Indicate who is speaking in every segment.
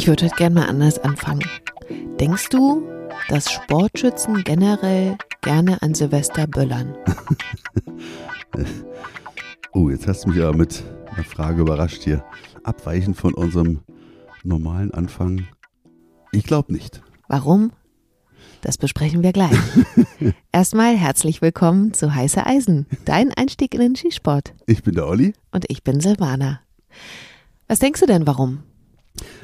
Speaker 1: Ich würde heute gerne mal anders anfangen. Denkst du, dass Sportschützen generell gerne an Silvester böllern?
Speaker 2: oh, jetzt hast du mich aber mit einer Frage überrascht hier. Abweichend von unserem normalen Anfang. Ich glaube nicht.
Speaker 1: Warum? Das besprechen wir gleich. Erstmal herzlich willkommen zu Heiße Eisen, dein Einstieg in den Skisport.
Speaker 2: Ich bin der Olli.
Speaker 1: Und ich bin Silvana. Was denkst du denn, warum?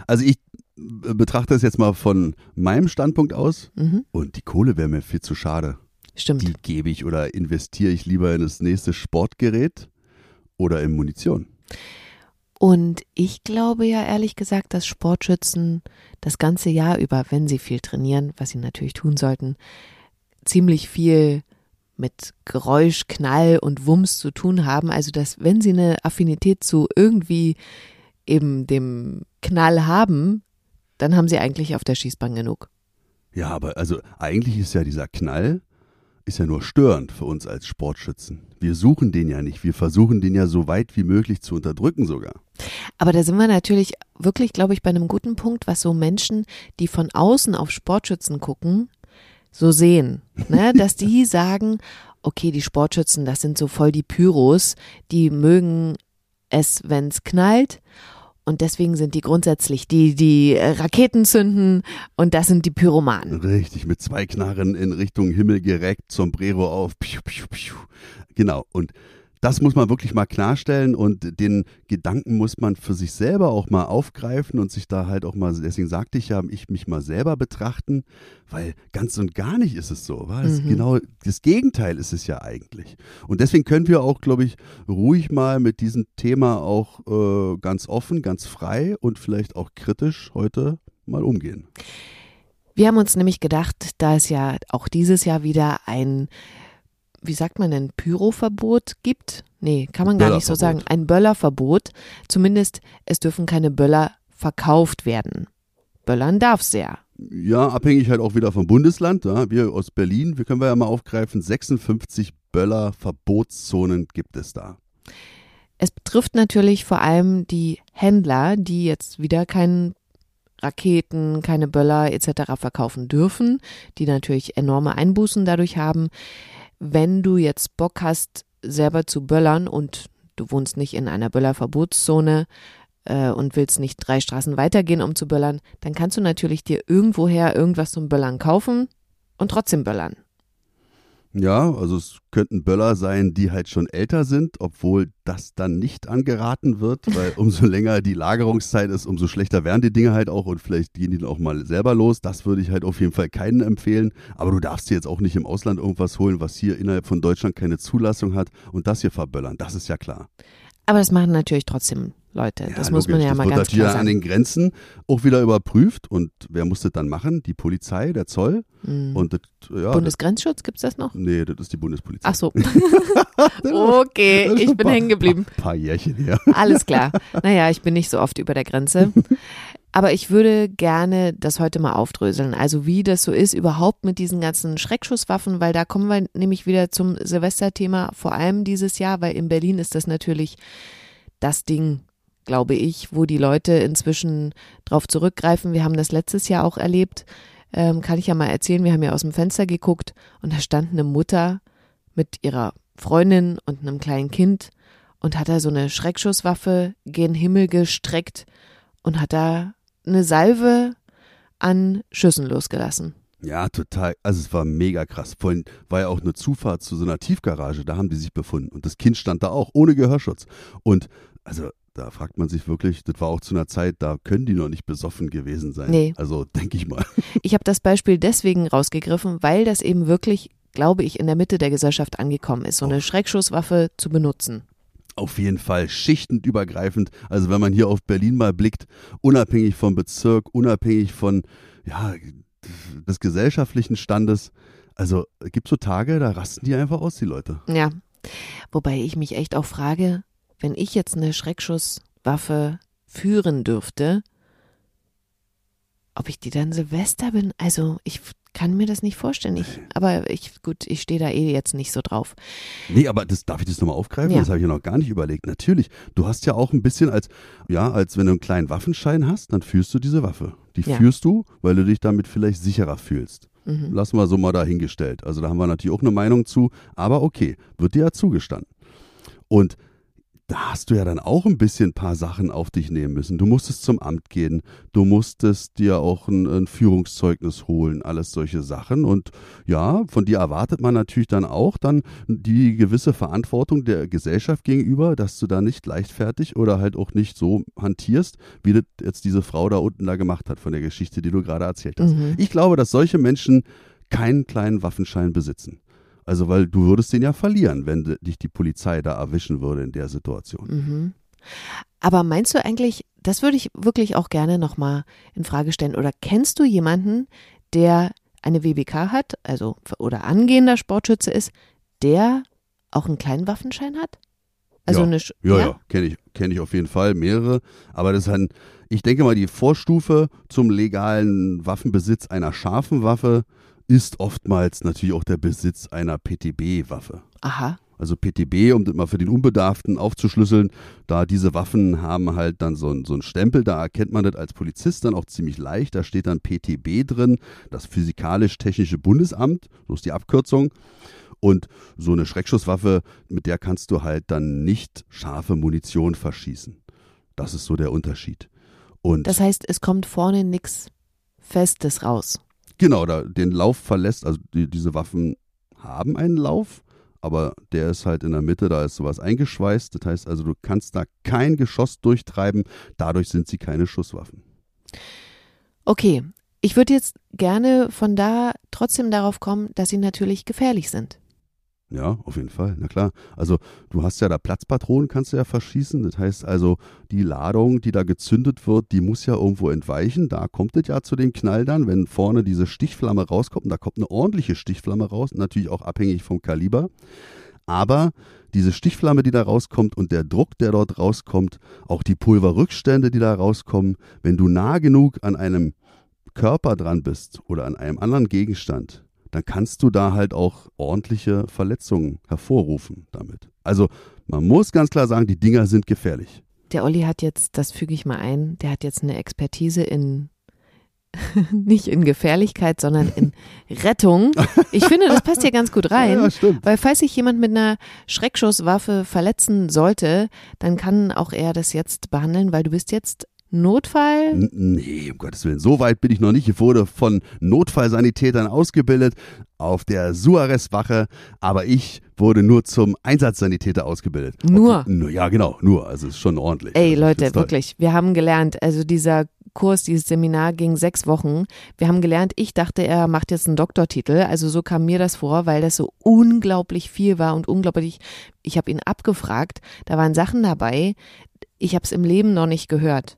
Speaker 2: Also ich betrachte es jetzt mal von meinem Standpunkt aus mhm. und die Kohle wäre mir viel zu schade.
Speaker 1: Stimmt.
Speaker 2: Die gebe ich oder investiere ich lieber in das nächste Sportgerät oder in Munition.
Speaker 1: Und ich glaube ja ehrlich gesagt, dass Sportschützen das ganze Jahr über, wenn sie viel trainieren, was sie natürlich tun sollten, ziemlich viel mit Geräusch, Knall und Wumms zu tun haben. Also dass wenn sie eine Affinität zu irgendwie eben dem Knall haben, dann haben sie eigentlich auf der Schießbahn genug.
Speaker 2: Ja, aber also eigentlich ist ja dieser Knall ist ja nur störend für uns als Sportschützen. Wir suchen den ja nicht. Wir versuchen den ja so weit wie möglich zu unterdrücken sogar.
Speaker 1: Aber da sind wir natürlich wirklich, glaube ich, bei einem guten Punkt, was so Menschen, die von außen auf Sportschützen gucken, so sehen. Ne? Dass die sagen, okay, die Sportschützen, das sind so voll die Pyros, die mögen es, wenn es knallt. Und deswegen sind die grundsätzlich die, die Raketen zünden und das sind die Pyromanen.
Speaker 2: Richtig, mit zwei Knarren in Richtung Himmel gereckt, Sombrero auf. Piu, piu, piu. Genau. Und das muss man wirklich mal klarstellen und den Gedanken muss man für sich selber auch mal aufgreifen und sich da halt auch mal, deswegen sagte ich ja, ich mich mal selber betrachten, weil ganz und gar nicht ist es so. Mhm. Genau das Gegenteil ist es ja eigentlich. Und deswegen können wir auch, glaube ich, ruhig mal mit diesem Thema auch äh, ganz offen, ganz frei und vielleicht auch kritisch heute mal umgehen.
Speaker 1: Wir haben uns nämlich gedacht, da es ja auch dieses Jahr wieder ein wie sagt man denn, Pyroverbot gibt? Nee, kann man gar nicht so sagen. Ein Böllerverbot. Zumindest es dürfen keine Böller verkauft werden. Böllern darf es ja.
Speaker 2: Ja, abhängig halt auch wieder vom Bundesland. Ja. Wir aus Berlin, wir können wir ja mal aufgreifen, 56 Böller-Verbotszonen gibt es da.
Speaker 1: Es betrifft natürlich vor allem die Händler, die jetzt wieder keinen Raketen, keine Böller etc. verkaufen dürfen, die natürlich enorme Einbußen dadurch haben wenn du jetzt Bock hast, selber zu böllern und du wohnst nicht in einer Böllerverbotszone äh, und willst nicht drei Straßen weitergehen, um zu böllern, dann kannst du natürlich dir irgendwoher irgendwas zum Böllern kaufen und trotzdem böllern.
Speaker 2: Ja, also es könnten Böller sein, die halt schon älter sind, obwohl das dann nicht angeraten wird, weil umso länger die Lagerungszeit ist, umso schlechter werden die Dinge halt auch und vielleicht gehen die dann auch mal selber los. Das würde ich halt auf jeden Fall keinen empfehlen. Aber du darfst dir jetzt auch nicht im Ausland irgendwas holen, was hier innerhalb von Deutschland keine Zulassung hat und das hier verböllern. Das ist ja klar.
Speaker 1: Aber das machen natürlich trotzdem Leute. Ja, das muss man ja das mal ganz klar sagen.
Speaker 2: an den Grenzen auch wieder überprüft. Und wer muss das dann machen? Die Polizei, der Zoll.
Speaker 1: Mhm. Und das, ja, Bundesgrenzschutz, gibt es das noch?
Speaker 2: Nee, das ist die Bundespolizei.
Speaker 1: Ach so. okay, ich bin hängen geblieben.
Speaker 2: Ein paar Jährchen her.
Speaker 1: Alles klar. Naja, ich bin nicht so oft über der Grenze. Aber ich würde gerne das heute mal aufdröseln. Also wie das so ist überhaupt mit diesen ganzen Schreckschusswaffen, weil da kommen wir nämlich wieder zum Silvesterthema, vor allem dieses Jahr, weil in Berlin ist das natürlich das Ding, glaube ich, wo die Leute inzwischen drauf zurückgreifen. Wir haben das letztes Jahr auch erlebt. Ähm, kann ich ja mal erzählen. Wir haben ja aus dem Fenster geguckt und da stand eine Mutter mit ihrer Freundin und einem kleinen Kind und hat da so eine Schreckschusswaffe gen Himmel gestreckt und hat da eine Salve an Schüssen losgelassen.
Speaker 2: Ja, total. Also es war mega krass. Vorhin war ja auch eine Zufahrt zu so einer Tiefgarage, da haben die sich befunden. Und das Kind stand da auch, ohne Gehörschutz. Und also da fragt man sich wirklich, das war auch zu einer Zeit, da können die noch nicht besoffen gewesen sein. Nee. Also denke ich mal.
Speaker 1: Ich habe das Beispiel deswegen rausgegriffen, weil das eben wirklich, glaube ich, in der Mitte der Gesellschaft angekommen ist, so eine oh. Schreckschusswaffe zu benutzen.
Speaker 2: Auf jeden Fall schichtend übergreifend. Also wenn man hier auf Berlin mal blickt, unabhängig vom Bezirk, unabhängig von ja, des gesellschaftlichen Standes. Also gibt es so Tage, da rasten die einfach aus, die Leute.
Speaker 1: Ja. Wobei ich mich echt auch frage, wenn ich jetzt eine Schreckschusswaffe führen dürfte, ob ich die dann Silvester bin. Also ich kann mir das nicht vorstellen. Ich, aber ich, gut, ich stehe da eh jetzt nicht so drauf.
Speaker 2: Nee, aber das darf ich das nochmal aufgreifen?
Speaker 1: Ja.
Speaker 2: Das habe ich ja noch gar nicht überlegt. Natürlich, du hast ja auch ein bisschen als, ja, als wenn du einen kleinen Waffenschein hast, dann führst du diese Waffe. Die
Speaker 1: Ja.
Speaker 2: führst du, weil du dich damit vielleicht sicherer fühlst.
Speaker 1: Mhm.
Speaker 2: Lassen wir so mal dahingestellt. Also da haben wir natürlich auch eine Meinung zu, aber okay, wird dir ja zugestanden. Und da hast du ja dann auch ein bisschen ein paar Sachen auf dich nehmen müssen. Du musstest zum Amt gehen, du musstest dir auch ein, ein Führungszeugnis holen, alles solche Sachen. Und ja, von dir erwartet man natürlich dann auch dann die gewisse Verantwortung der Gesellschaft gegenüber, dass du da nicht leichtfertig oder halt auch nicht so hantierst, wie das jetzt diese Frau da unten da gemacht hat von der Geschichte, die du gerade erzählt hast.
Speaker 1: Mhm.
Speaker 2: Ich glaube, dass solche Menschen keinen kleinen Waffenschein besitzen. Also, weil du würdest den ja verlieren, wenn dich die Polizei da erwischen würde in der Situation.
Speaker 1: Mhm. Aber meinst du eigentlich, das würde ich wirklich auch gerne nochmal in Frage stellen, oder kennst du jemanden, der eine WBK hat, also oder angehender Sportschütze ist, der auch einen kleinen Waffenschein hat? Also
Speaker 2: Ja.
Speaker 1: eine Sch-
Speaker 2: Ja, ja, kenne ich, kenn ich auf jeden Fall mehrere. Aber das ist ein, ich denke mal, die Vorstufe zum legalen Waffenbesitz einer scharfen Waffe ist oftmals natürlich auch der Besitz einer PTB-Waffe.
Speaker 1: Aha.
Speaker 2: Also PTB, um das mal für den Unbedarften aufzuschlüsseln, da diese Waffen haben halt dann so, ein- so einen Stempel, da erkennt man das als Polizist dann auch ziemlich leicht. Da steht dann PTB drin, das Physikalisch-Technische Bundesamt, so ist die Abkürzung. Und so eine Schreckschusswaffe, mit der kannst du halt dann nicht scharfe Munition verschießen. Das ist so der Unterschied. Und
Speaker 1: Das heißt, es kommt vorne nichts Festes raus.
Speaker 2: Genau, da den Lauf verlässt, also die, diese Waffen haben einen Lauf, aber der ist halt in der Mitte, da ist sowas eingeschweißt. Das heißt also, du kannst da kein Geschoss durchtreiben, dadurch sind sie keine Schusswaffen.
Speaker 1: Okay, ich würde jetzt gerne von da trotzdem darauf kommen, dass sie natürlich gefährlich sind.
Speaker 2: Ja, auf jeden Fall, na klar. Also du hast ja da Platzpatronen, kannst du ja verschießen. Das heißt also, die Ladung, die da gezündet wird, die muss ja irgendwo entweichen. Da kommt es ja zu dem Knall dann, wenn vorne diese Stichflamme rauskommt. Und da kommt eine ordentliche Stichflamme raus, natürlich auch abhängig vom Kaliber. Aber diese Stichflamme, die da rauskommt und der Druck, der dort rauskommt, auch die Pulverrückstände, die da rauskommen, wenn du nah genug an einem Körper dran bist oder an einem anderen Gegenstand, dann kannst du da halt auch ordentliche Verletzungen hervorrufen damit. Also man muss ganz klar sagen, die Dinger sind gefährlich.
Speaker 1: Der Olli hat jetzt, das füge ich mal ein, der hat jetzt eine Expertise in nicht in Gefährlichkeit, sondern in Rettung. Ich finde, das passt hier ganz gut rein.
Speaker 2: Ja, stimmt.
Speaker 1: Weil falls sich jemand mit einer Schreckschusswaffe verletzen sollte, dann kann auch er das jetzt behandeln, weil du bist jetzt Notfall.
Speaker 2: N- Nee, um Gottes Willen, so weit bin ich noch nicht. Ich wurde von Notfallsanitätern ausgebildet auf der Suarez-Wache, aber ich wurde nur zum Einsatzsanitäter ausgebildet.
Speaker 1: Nur?
Speaker 2: Nur ja, genau, nur. Also es ist schon ordentlich.
Speaker 1: Ey,
Speaker 2: Also,
Speaker 1: Leute, wirklich, wir haben gelernt, also dieser Kurs, dieses Seminar ging sechs Wochen. Wir haben gelernt, ich dachte, er macht jetzt einen Doktortitel. Also so kam mir das vor, weil das so unglaublich viel war und unglaublich, ich habe ihn abgefragt, da waren Sachen dabei, ich habe es im Leben noch nicht gehört.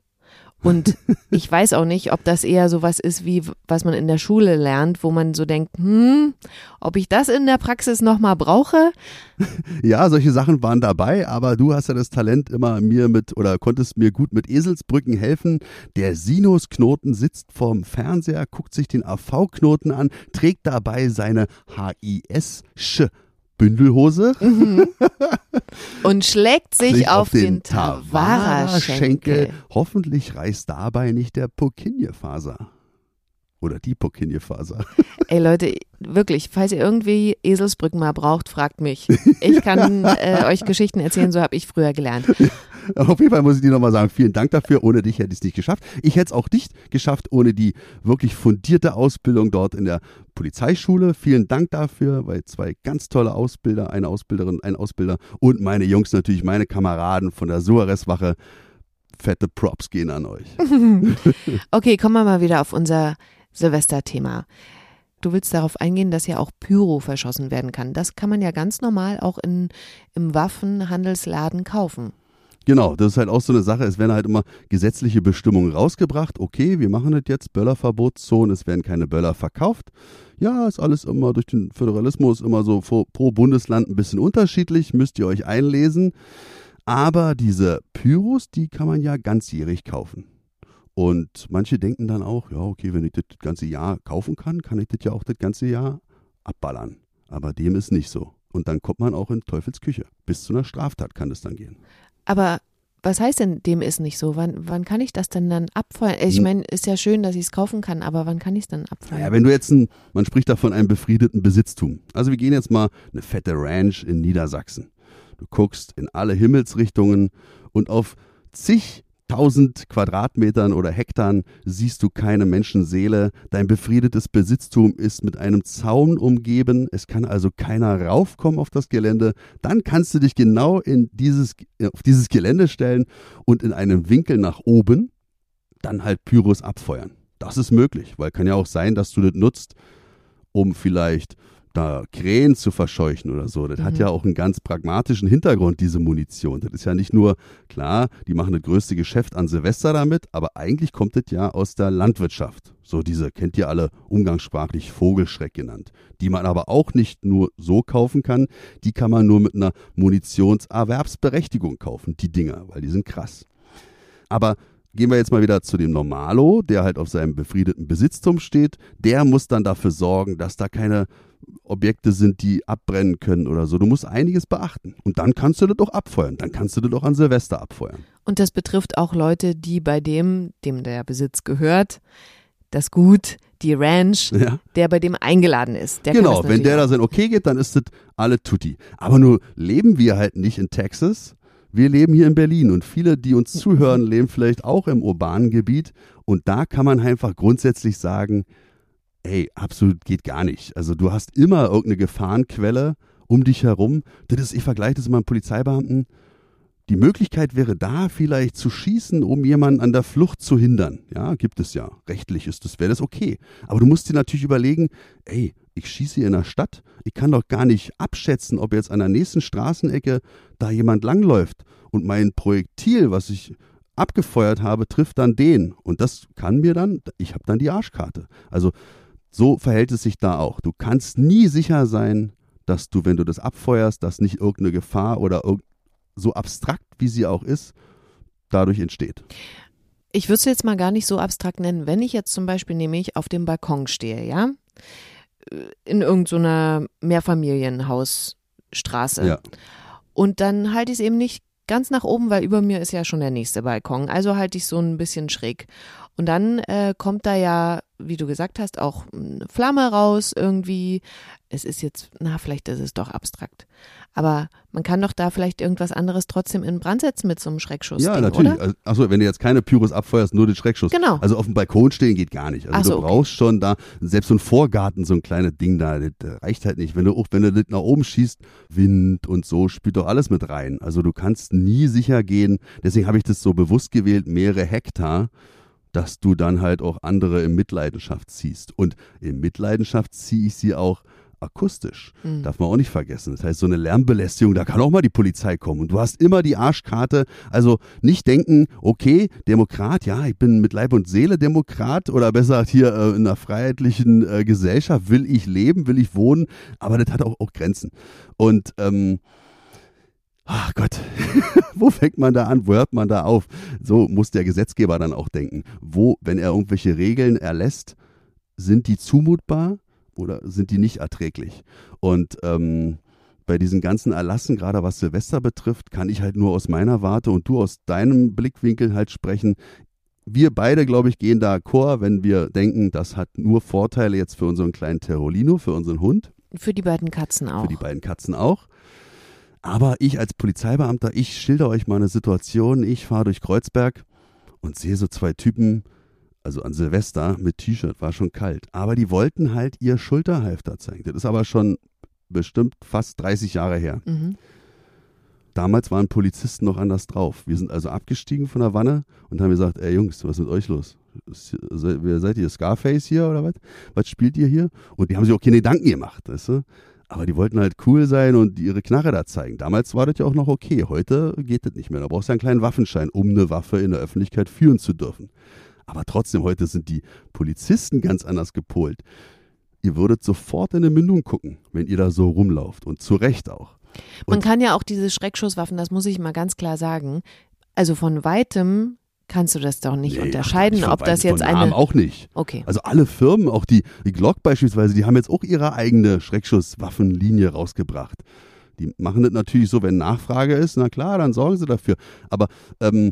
Speaker 1: Und ich weiß auch nicht, ob das eher sowas ist, wie was man in der Schule lernt, wo man so denkt, hm, ob ich das in der Praxis nochmal brauche.
Speaker 2: Ja, solche Sachen waren dabei, aber du hast ja das Talent immer mir mit oder konntest mir gut mit Eselsbrücken helfen. Der Sinusknoten sitzt vorm Fernseher, guckt sich den AV-Knoten an, trägt dabei seine HIS-Sch Bündelhose,
Speaker 1: Und schlägt sich
Speaker 2: schlägt
Speaker 1: auf, den Tawara-Schenkel.
Speaker 2: Hoffentlich reißt dabei nicht der Pokinje-Faser. Oder die Pokinje-Faser.
Speaker 1: Ey Leute, wirklich, falls ihr irgendwie Eselsbrücken mal braucht, fragt mich. Ich kann äh, euch Geschichten erzählen, so habe ich früher gelernt.
Speaker 2: Auf jeden Fall muss ich dir nochmal sagen, vielen Dank dafür. Ohne dich hätte ich es nicht geschafft. Ich hätte es auch nicht geschafft ohne die wirklich fundierte Ausbildung dort in der Polizeischule. Vielen Dank dafür, weil zwei ganz tolle Ausbilder, eine Ausbilderin, ein Ausbilder und meine Jungs natürlich, meine Kameraden von der Suarez-Wache. Fette Props gehen an euch.
Speaker 1: Okay, kommen wir mal wieder auf unser Silvesterthema. Du willst darauf eingehen, dass ja auch Pyro verschossen werden kann. Das kann man ja ganz normal auch in, im Waffenhandelsladen kaufen.
Speaker 2: Genau, das ist halt auch so eine Sache. Es werden halt immer gesetzliche Bestimmungen rausgebracht. Okay, wir machen das jetzt, Böllerverbotszone, es werden keine Böller verkauft. Ja, ist alles immer durch den Föderalismus immer so pro, pro Bundesland ein bisschen unterschiedlich, müsst ihr euch einlesen. Aber diese Pyros, die kann man ja ganzjährig kaufen. Und manche denken dann auch, ja, okay, wenn ich das ganze Jahr kaufen kann, kann ich das ja auch das ganze Jahr abballern. Aber dem ist nicht so. Und dann kommt man auch in Teufels Küche. Bis zu einer Straftat kann das dann gehen.
Speaker 1: Aber was heißt denn, dem ist nicht so? Wann, wann kann ich das denn dann abfeuern? Ich
Speaker 2: Hm.
Speaker 1: meine, ist ja schön, dass ich es kaufen kann, aber wann kann ich es dann abfeuern?
Speaker 2: Naja, wenn du jetzt ein, man spricht da von einem befriedeten Besitztum. Also wir gehen jetzt mal eine fette Ranch in Niedersachsen. Du guckst in alle Himmelsrichtungen und auf zigtausend Quadratmetern oder Hektar siehst du keine Menschenseele. Dein befriedetes Besitztum ist mit einem Zaun umgeben. Es kann also keiner raufkommen auf das Gelände. Dann kannst du dich genau in dieses, auf dieses Gelände stellen und in einem Winkel nach oben dann halt Pyros abfeuern. Das ist möglich, weil kann ja auch sein, dass du das nutzt, um vielleicht da Krähen zu verscheuchen oder so. Das hat
Speaker 1: Mhm.
Speaker 2: ja auch einen ganz pragmatischen Hintergrund, diese Munition. Das ist ja nicht nur, klar, die machen das größte Geschäft an Silvester damit, aber eigentlich kommt das ja aus der Landwirtschaft. So diese, kennt ihr alle umgangssprachlich Vogelschreck genannt. Die man aber auch nicht nur so kaufen kann, die kann man nur mit einer Munitionserwerbsberechtigung kaufen, die Dinger, weil die sind krass. Aber gehen wir jetzt mal wieder zu dem Normalo, der halt auf seinem befriedeten Besitztum steht. Der muss dann dafür sorgen, dass da keine Objekte sind, die abbrennen können oder so. Du musst einiges beachten. Und dann kannst du das auch abfeuern. Dann kannst du das auch an Silvester abfeuern.
Speaker 1: Und das betrifft auch Leute, die bei dem, dem der Besitz gehört, das Gut, die Ranch,
Speaker 2: Ja.
Speaker 1: der bei dem eingeladen ist. Der
Speaker 2: genau, wenn der da sein Okay geht, dann ist das alle tutti. Aber nur leben wir halt nicht in Texas. Wir leben hier in Berlin und viele, die uns zuhören, leben vielleicht auch im urbanen Gebiet. Und da kann man einfach grundsätzlich sagen, ey, absolut geht gar nicht. Also du hast immer irgendeine Gefahrenquelle um dich herum. Das ist, ich vergleiche das immer mit Polizeibeamten. Die Möglichkeit wäre da, vielleicht zu schießen, um jemanden an der Flucht zu hindern. Ja, gibt es ja. Rechtlich ist das, wäre das okay. Aber du musst dir natürlich überlegen, ey, ich schieße hier in der Stadt. Ich kann doch gar nicht abschätzen, ob jetzt an der nächsten Straßenecke da jemand langläuft. Und mein Projektil, was ich abgefeuert habe, trifft dann den. Und das kann mir dann, ich habe dann die Arschkarte. Also so verhält es sich da auch. Du kannst nie sicher sein, dass du, wenn du das abfeuerst, dass nicht irgendeine Gefahr oder irg so abstrakt, wie sie auch ist, dadurch entsteht.
Speaker 1: Ich würde es jetzt mal gar nicht so abstrakt nennen. Wenn ich jetzt zum Beispiel nämlich auf dem Balkon stehe, ja, in irgendeiner Mehrfamilienhausstraße
Speaker 2: Ja.
Speaker 1: und dann halte ich es eben nicht ganz nach oben, weil über mir ist ja schon der nächste Balkon. Also halte ich so ein bisschen schräg. Und dann äh, kommt da ja, wie du gesagt hast, auch eine Flamme raus irgendwie. Es ist jetzt, na, vielleicht ist es doch abstrakt. Aber man kann doch da vielleicht irgendwas anderes trotzdem in Brand setzen mit so einem Schreckschuss.
Speaker 2: Ja, natürlich.
Speaker 1: Oder?
Speaker 2: Also, achso, wenn du jetzt keine Pyros abfeuerst, nur den Schreckschuss.
Speaker 1: Genau.
Speaker 2: Also auf dem Balkon stehen geht gar nicht. Also
Speaker 1: so,
Speaker 2: du
Speaker 1: okay.
Speaker 2: brauchst schon da, selbst so ein Vorgarten, so ein kleines Ding da, das reicht halt nicht. Wenn du auch, wenn du das nach oben schießt, Wind und so, spielt doch alles mit rein. Also du kannst nie sicher gehen. Deswegen habe ich das so bewusst gewählt, mehrere Hektar, dass du dann halt auch andere in Mitleidenschaft ziehst. Und in Mitleidenschaft ziehe ich sie auch akustisch.
Speaker 1: Mhm.
Speaker 2: Darf man auch nicht vergessen. Das heißt, so eine Lärmbelästigung, da kann auch mal die Polizei kommen. Und du hast immer die Arschkarte. Also nicht denken, okay, Demokrat, ja, ich bin mit Leib und Seele Demokrat oder besser hier äh, in einer freiheitlichen äh, Gesellschaft will ich leben, will ich wohnen, aber das hat auch, auch Grenzen. Und ähm, Ach Gott, wo fängt man da an? Wo hört man da auf? So muss der Gesetzgeber dann auch denken. Wo, wenn er irgendwelche Regeln erlässt, sind die zumutbar oder sind die nicht erträglich? Und ähm, bei diesen ganzen Erlassen, gerade was Silvester betrifft, kann ich halt nur aus meiner Warte und du aus deinem Blickwinkel halt sprechen. Wir beide, glaube ich, gehen da d'accord, wenn wir denken, das hat nur Vorteile jetzt für unseren kleinen Terrolino, für unseren Hund
Speaker 1: Für die beiden Katzen auch.
Speaker 2: für die beiden Katzen auch. Aber ich als Polizeibeamter, ich schilder euch mal eine Situation. Ich fahre durch Kreuzberg und sehe so zwei Typen, also an Silvester mit T-Shirt, war schon kalt. Aber die wollten halt ihr Schulterhalfter zeigen. Das ist aber schon bestimmt fast 30 Jahre her.
Speaker 1: Mhm.
Speaker 2: Damals waren Polizisten noch anders drauf. Wir sind also abgestiegen von der Wanne und haben gesagt, ey Jungs, was ist mit euch los? Wer seid ihr? Scarface hier oder was? Was spielt ihr hier? Und die haben sich auch keine Gedanken gemacht, weißt du? Aber die wollten halt cool sein und ihre Knarre da zeigen. Damals war das ja auch noch okay. Heute geht das nicht mehr. Da brauchst du einen kleinen Waffenschein, um eine Waffe in der Öffentlichkeit führen zu dürfen. Aber trotzdem, heute sind die Polizisten ganz anders gepolt. Ihr würdet sofort in eine Mündung gucken, wenn ihr da so rumlauft. Und zu Recht auch.
Speaker 1: Man
Speaker 2: Und-
Speaker 1: kann ja auch diese Schreckschusswaffen, das muss ich mal ganz klar sagen, also von weitem kannst du das doch nicht
Speaker 2: Nee,
Speaker 1: unterscheiden,
Speaker 2: ach,
Speaker 1: ob das jetzt
Speaker 2: Namen
Speaker 1: eine.
Speaker 2: auch nicht.
Speaker 1: Okay.
Speaker 2: Also alle Firmen, auch die, die Glock beispielsweise, die haben jetzt auch ihre eigene Schreckschusswaffenlinie rausgebracht. Die machen das natürlich so, wenn Nachfrage ist, na klar, dann sorgen sie dafür. Aber ähm,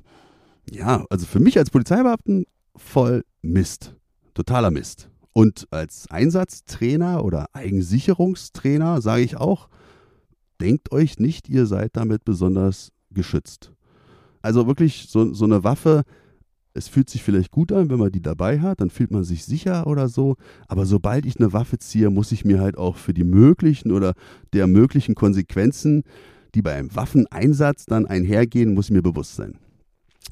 Speaker 2: ja, also für mich als Polizeibeamten voll Mist. Totaler Mist. Und als Einsatztrainer oder Eigensicherungstrainer sage ich auch, denkt euch nicht, ihr seid damit besonders geschützt. Also wirklich so, so eine Waffe, es fühlt sich vielleicht gut an, wenn man die dabei hat, dann fühlt man sich sicher oder so. Aber sobald ich eine Waffe ziehe, muss ich mir halt auch für die möglichen oder der möglichen Konsequenzen, die bei einem Waffeneinsatz dann einhergehen, muss ich mir bewusst sein.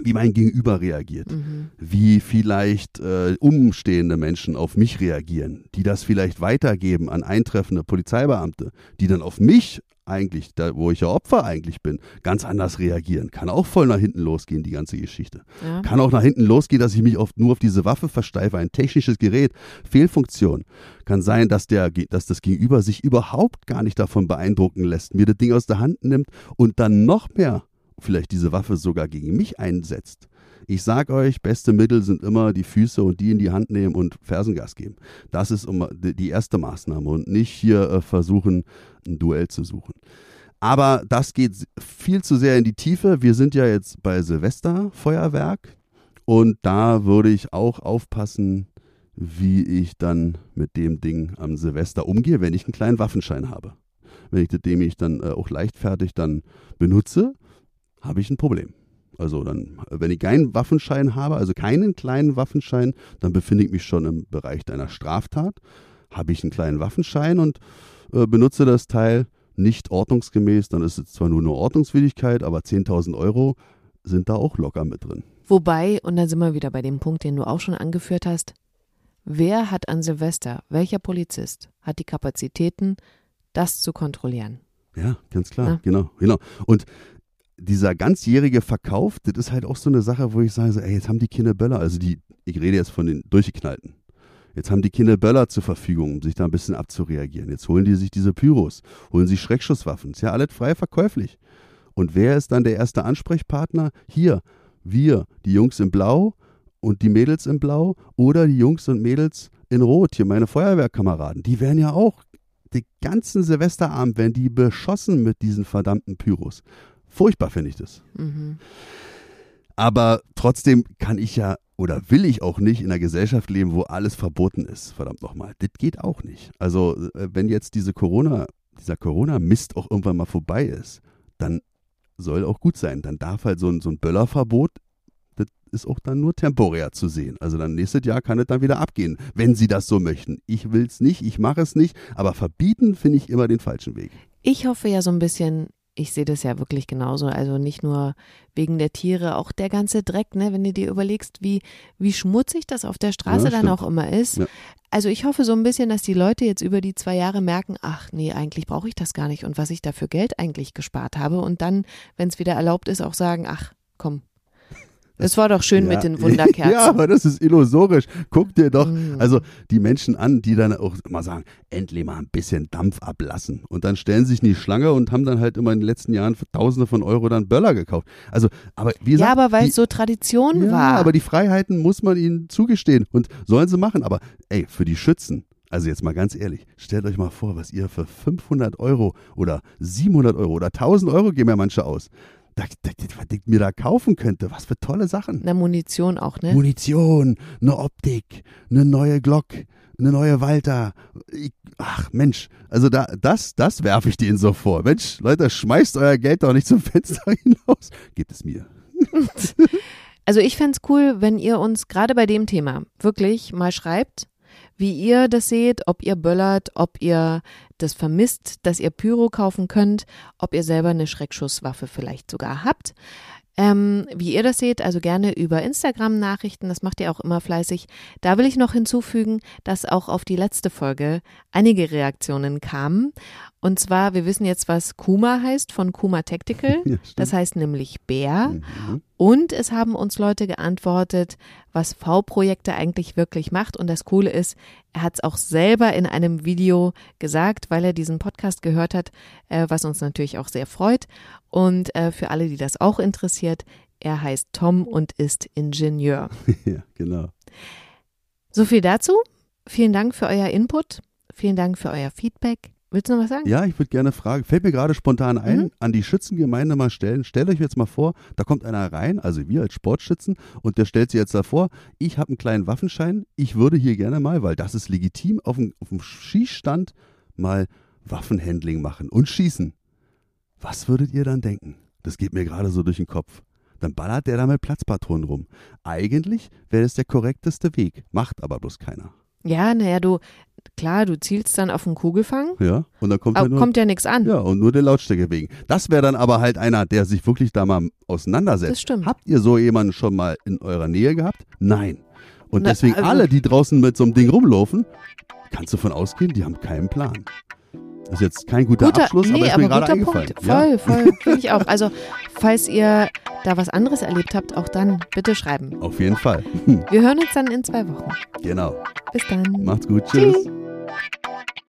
Speaker 2: Wie mein Gegenüber reagiert,
Speaker 1: Mhm.
Speaker 2: wie vielleicht äh, umstehende Menschen auf mich reagieren, die das vielleicht weitergeben an eintreffende Polizeibeamte, die dann auf mich eigentlich, da, wo ich ja Opfer eigentlich bin, ganz anders reagieren. Kann auch voll nach hinten losgehen, die ganze Geschichte.
Speaker 1: Ja.
Speaker 2: Kann auch nach hinten losgehen, dass ich mich oft nur auf diese Waffe versteife, ein technisches Gerät, Fehlfunktion. Kann sein, dass, der, dass das Gegenüber sich überhaupt gar nicht davon beeindrucken lässt, mir das Ding aus der Hand nimmt und dann noch mehr vielleicht diese Waffe sogar gegen mich einsetzt. Ich sag euch, beste Mittel sind immer die Füße und die in die Hand nehmen und Fersengas geben. Das ist die erste Maßnahme und nicht hier äh, versuchen, ein Duell zu suchen. Aber das geht viel zu sehr in die Tiefe. Wir sind ja jetzt bei Silvesterfeuerwerk und da würde ich auch aufpassen, wie ich dann mit dem Ding am Silvester umgehe, wenn ich einen kleinen Waffenschein habe. Wenn ich das nämlich dann äh, auch leichtfertig dann benutze, habe ich ein Problem. Also dann, wenn ich keinen Waffenschein habe, also keinen kleinen Waffenschein, dann befinde ich mich schon im Bereich deiner Straftat. Habe ich einen kleinen Waffenschein und äh, benutze das Teil nicht ordnungsgemäß, dann ist es zwar nur eine Ordnungswidrigkeit, aber 10.000 Euro sind da auch locker mit drin.
Speaker 1: Wobei, und dann sind wir wieder bei dem Punkt, den du auch schon angeführt hast, wer hat an Silvester, welcher Polizist hat die Kapazitäten, das zu kontrollieren?
Speaker 2: Ja, ganz klar,
Speaker 1: Ja.
Speaker 2: genau, genau. Und dieser ganzjährige Verkauf, das ist halt auch so eine Sache, wo ich sage, so, ey, jetzt haben die Kinder Böller, also die, ich rede jetzt von den durchgeknallten. Jetzt haben die Kinder Böller zur Verfügung, um sich da ein bisschen abzureagieren. Jetzt holen die sich diese Pyros, holen sich Schreckschusswaffen. Ist ja alles frei verkäuflich. Und wer ist dann der erste Ansprechpartner? Hier, wir, die Jungs in Blau und die Mädels in Blau oder die Jungs und Mädels in Rot, hier meine Feuerwehrkameraden. Die werden ja auch, den ganzen Silvesterabend werden die beschossen mit diesen verdammten Pyros. Furchtbar finde ich das.
Speaker 1: Mhm.
Speaker 2: Aber trotzdem kann ich ja oder will ich auch nicht in einer Gesellschaft leben, wo alles verboten ist. Verdammt nochmal. Das geht auch nicht. Also, äh, wenn jetzt diese Corona, dieser Corona-Mist auch irgendwann mal vorbei ist, dann soll auch gut sein. Dann darf halt so ein, so ein Böllerverbot, das ist auch dann nur temporär zu sehen. Also dann nächstes Jahr kann es dann wieder abgehen, wenn sie das so möchten. Ich will es nicht, ich mache es nicht, aber verbieten finde ich immer den falschen Weg.
Speaker 1: Ich hoffe ja so ein bisschen, ich sehe das ja wirklich genauso, also nicht nur wegen der Tiere, auch der ganze Dreck, ne, wenn du dir überlegst, wie, wie schmutzig das auf der Straße
Speaker 2: Ja,
Speaker 1: dann auch immer ist.
Speaker 2: Ja.
Speaker 1: Also ich hoffe so ein bisschen, dass die Leute jetzt über die zwei Jahre merken, ach nee, eigentlich brauche ich das gar nicht und was ich da für Geld eigentlich gespart habe und dann, wenn es wieder erlaubt ist, auch sagen, ach komm, es war doch schön mit den Wunderkerzen.
Speaker 2: Ja, aber das ist illusorisch. Guck dir doch
Speaker 1: Mhm.
Speaker 2: also die Menschen an, die dann auch immer sagen, endlich mal ein bisschen Dampf ablassen. Und dann stellen sich in die Schlange und haben dann halt immer in den letzten Jahren für Tausende von Euro dann Böller gekauft. Also, aber wie gesagt,
Speaker 1: ja, aber weil
Speaker 2: die,
Speaker 1: es so Tradition
Speaker 2: ja,
Speaker 1: war.
Speaker 2: aber die Freiheiten muss man ihnen zugestehen und sollen sie machen. Aber ey, für die Schützen, also jetzt mal ganz ehrlich, stellt euch mal vor, was ihr für 500 Euro oder 700 Euro oder 1000 Euro geben ja manche aus. Was ich mir da kaufen könnte, was für tolle Sachen.
Speaker 1: Na, Munition auch, ne?
Speaker 2: Munition, eine Optik, eine neue Glock, eine neue Walter. Ich, ach Mensch, also da, das, das werfe ich denen so vor. Mensch, Leute, schmeißt euer Geld doch nicht zum Fenster hinaus. Gebt es mir.
Speaker 1: Also ich fänd's cool, wenn ihr uns gerade bei dem Thema wirklich mal schreibt, wie ihr das seht, ob ihr böllert, ob ihr das vermisst, dass ihr Pyro kaufen könnt, ob ihr selber eine Schreckschusswaffe vielleicht sogar habt. Ähm, wie ihr das seht, also gerne über Instagram-Nachrichten, das macht ihr auch immer fleißig. Da will ich noch hinzufügen, dass auch auf die letzte Folge einige Reaktionen kamen. Und zwar, wir wissen jetzt, was Kuma heißt von Kuma Tactical.
Speaker 2: Ja.
Speaker 1: Das heißt nämlich Bär.
Speaker 2: Mhm.
Speaker 1: Und es haben uns Leute geantwortet, was V-Projekte eigentlich wirklich macht. Und das Coole ist, er hat es auch selber in einem Video gesagt, weil er diesen Podcast gehört hat, äh, was uns natürlich auch sehr freut. Und äh, für alle, die das auch interessiert, Er heißt Tom und ist Ingenieur.
Speaker 2: ja, genau.
Speaker 1: So viel dazu. Vielen Dank für euer Input. Vielen Dank für euer Feedback. Willst du noch was sagen?
Speaker 2: Ja, ich würde gerne fragen, fällt mir gerade spontan ein,
Speaker 1: Mhm.
Speaker 2: an die Schützengemeinde mal stellen. Stellt euch jetzt mal vor, da kommt einer rein, also wir als Sportschützen, und der stellt sich jetzt davor, ich habe einen kleinen Waffenschein, ich würde hier gerne mal, weil das ist legitim, auf dem, auf dem Schießstand mal Waffenhandling machen und schießen. Was würdet ihr dann denken? Das geht mir gerade so durch den Kopf. Dann ballert der da mit Platzpatronen rum. Eigentlich wäre es der korrekteste Weg, macht aber bloß keiner.
Speaker 1: Ja, naja, du, klar, du zielst dann auf den Kugelfang,
Speaker 2: Ja, und dann kommt
Speaker 1: aber
Speaker 2: er nur.
Speaker 1: kommt ja nichts an.
Speaker 2: Ja, und nur der Lautstärke wegen. Das wäre dann aber halt einer, der sich wirklich da mal auseinandersetzt.
Speaker 1: Das stimmt.
Speaker 2: Habt ihr so jemanden schon mal in eurer Nähe gehabt? Nein. Und
Speaker 1: Na,
Speaker 2: deswegen
Speaker 1: also-
Speaker 2: alle, die draußen mit so einem Ding rumlaufen, kannst du davon ausgehen, die haben keinen Plan. Das ist jetzt kein guter,
Speaker 1: Guter,
Speaker 2: Abschluss,
Speaker 1: nee,
Speaker 2: aber ist
Speaker 1: aber guter. Punkt. Voll, voll, finde ich auch. Also, falls ihr da was anderes erlebt habt, auch dann bitte schreiben.
Speaker 2: Ja, auf jeden Fall.
Speaker 1: Wir hören uns dann in zwei Wochen.
Speaker 2: genau.
Speaker 1: Bis dann.
Speaker 2: Macht's gut. Tschüss.
Speaker 1: Tschüss.